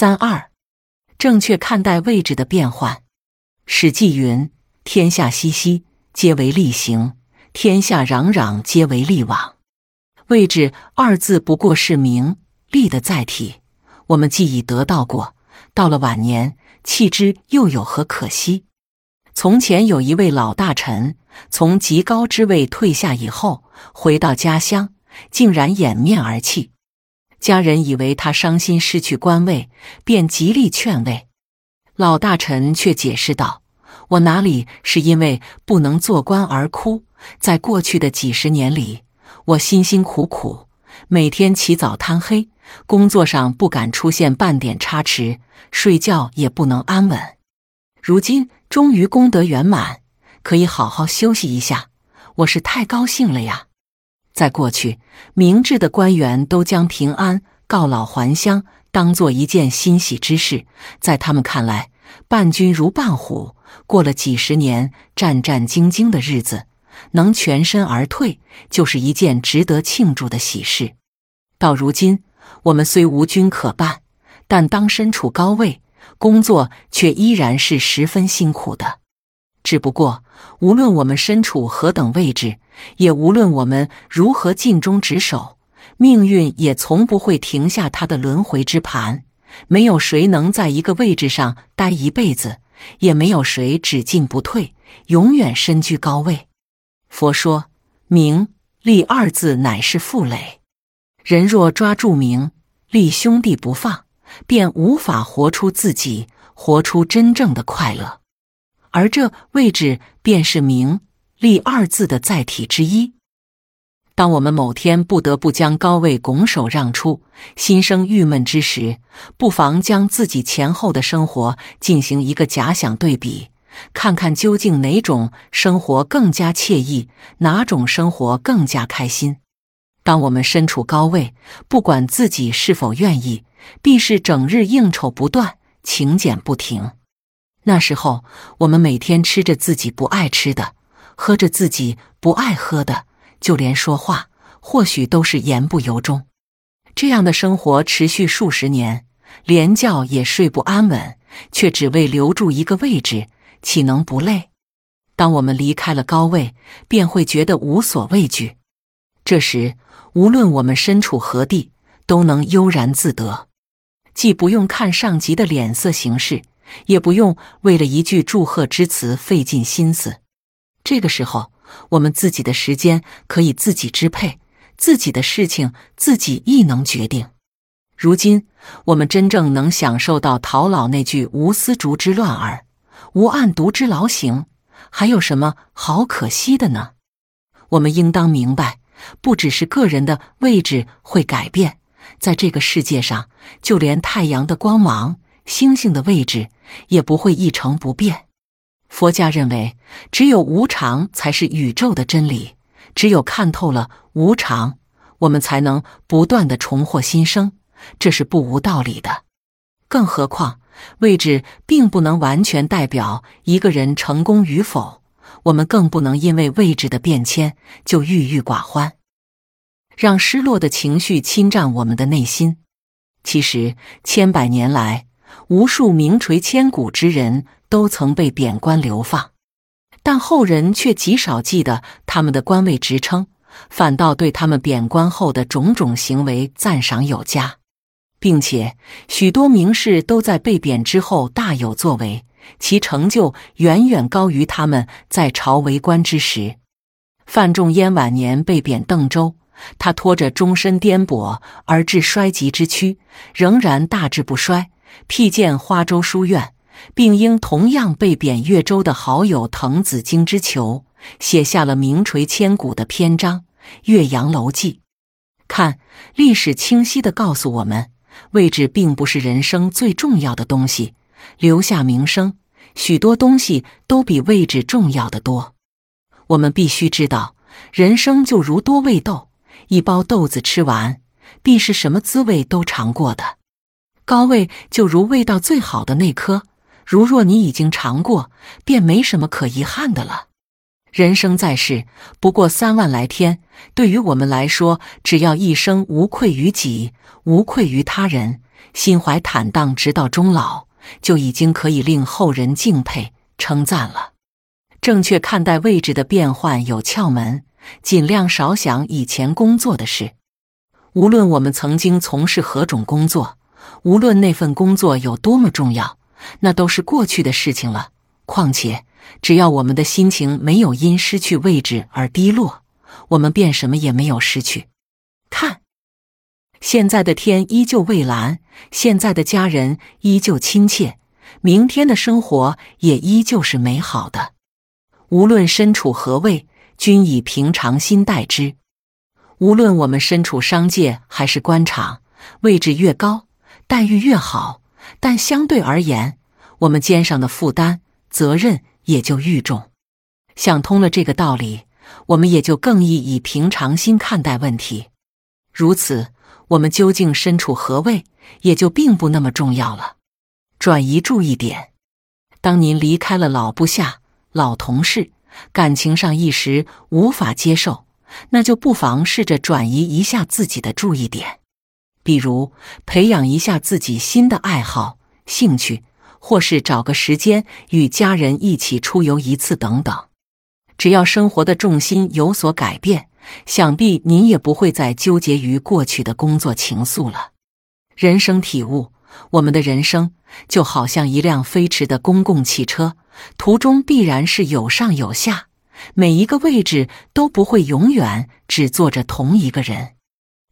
三二，正确看待位置的变换。《史记》云：“天下熙熙，皆为利行；天下攘攘，皆为利往。”位置二字不过是名利的载体。我们既已得到过，到了晚年弃之又有何可惜？从前有一位老大臣，从极高之位退下以后，回到家乡，竟然掩面而泣。家人以为他伤心失去官位，便极力劝慰。老大臣却解释道：“我哪里是因为不能做官而哭？在过去的几十年里，我辛辛苦苦，每天起早贪黑，工作上不敢出现半点差池，睡觉也不能安稳。如今终于功德圆满，可以好好休息一下，我是太高兴了呀！”在过去，明智的官员都将平安、告老还乡当做一件欣喜之事。在他们看来，伴君如伴虎，过了几十年战战兢兢的日子，能全身而退，就是一件值得庆祝的喜事。到如今，我们虽无君可伴，但当身处高位，工作却依然是十分辛苦的。只不过，无论我们身处何等位置，也无论我们如何尽忠职守，命运也从不会停下它的轮回之盘。没有谁能在一个位置上待一辈子，也没有谁只进不退，永远身居高位。佛说名利二字乃是负累，人若抓住名利兄弟不放，便无法活出自己，活出真正的快乐。而这位置便是名利二字的载体之一。当我们某天不得不将高位拱手让出，心生郁闷之时，不妨将自己前后的生活进行一个假想对比，看看究竟哪种生活更加惬意，哪种生活更加开心。当我们身处高位，不管自己是否愿意，必是整日应酬不断，请柬不停。那时候，我们每天吃着自己不爱吃的，喝着自己不爱喝的，就连说话或许都是言不由衷。这样的生活持续数十年，连觉也睡不安稳，却只为留住一个位置，岂能不累？当我们离开了高位，便会觉得无所畏惧。这时，无论我们身处何地，都能悠然自得，既不用看上级的脸色行事。也不用为了一句祝贺之词费尽心思。这个时候，我们自己的时间可以自己支配，自己的事情自己亦能决定。如今，我们真正能享受到陶老那句“无丝竹之乱耳，无案牍之劳形”，还有什么好可惜的呢？我们应当明白，不只是个人的位置会改变，在这个世界上，就连太阳的光芒。星星的位置也不会一成不变。佛家认为，只有无常才是宇宙的真理。只有看透了无常，我们才能不断的重获新生，这是不无道理的。更何况，位置并不能完全代表一个人成功与否，我们更不能因为位置的变迁就郁郁寡欢，让失落的情绪侵占我们的内心。其实，千百年来，无数名垂千古之人都曾被贬官流放，但后人却极少记得他们的官位职称，反倒对他们贬官后的种种行为赞赏有加，并且许多名士都在被贬之后大有作为，其成就远远高于他们在朝为官之时。范仲淹晚年被贬邓州，他拖着终身颠簸而至衰极之躯，仍然大志不衰。辟建花洲书院，并因同样被贬越州的好友滕子京之求，写下了名垂千古的篇章《岳阳楼记》。看，历史清晰的告诉我们，位置并不是人生最重要的东西，留下名声，许多东西都比位置重要的多。我们必须知道，人生就如多味豆，一包豆子吃完，必是什么滋味都尝过的。高位就如味道最好的那颗，如若你已经尝过，便没什么可遗憾的了。人生在世不过三万来天，对于我们来说，只要一生无愧于己，无愧于他人，心怀坦荡，直到终老，就已经可以令后人敬佩称赞了。正确看待位置的变换有窍门，尽量少想以前工作的事。无论我们曾经从事何种工作，无论那份工作有多么重要，那都是过去的事情了。况且，只要我们的心情没有因失去位置而低落，我们便什么也没有失去。看，现在的天依旧蔚蓝，现在的家人依旧亲切，明天的生活也依旧是美好的。无论身处何位，均以平常心待之。无论我们身处商界还是官场，位置越高，待遇越好，但相对而言，我们肩上的负担、责任也就愈重。想通了这个道理，我们也就更易以平常心看待问题。如此，我们究竟身处何位，也就并不那么重要了。转移注意点：当您离开了老部下、老同事，感情上一时无法接受。那就不妨试着转移一下自己的注意点，比如培养一下自己新的爱好、兴趣，或是找个时间与家人一起出游一次等等。只要生活的重心有所改变，想必您也不会再纠结于过去的工作情愫了。人生体悟：我们的人生就好像一辆飞驰的公共汽车，途中必然是有上有下。每一个位置都不会永远只坐着同一个人。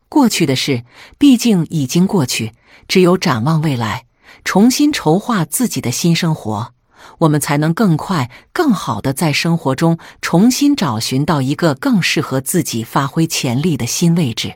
过去的事毕竟已经过去，只有展望未来，重新筹划自己的新生活，我们才能更快、更好的在生活中重新找寻到一个更适合自己发挥潜力的新位置。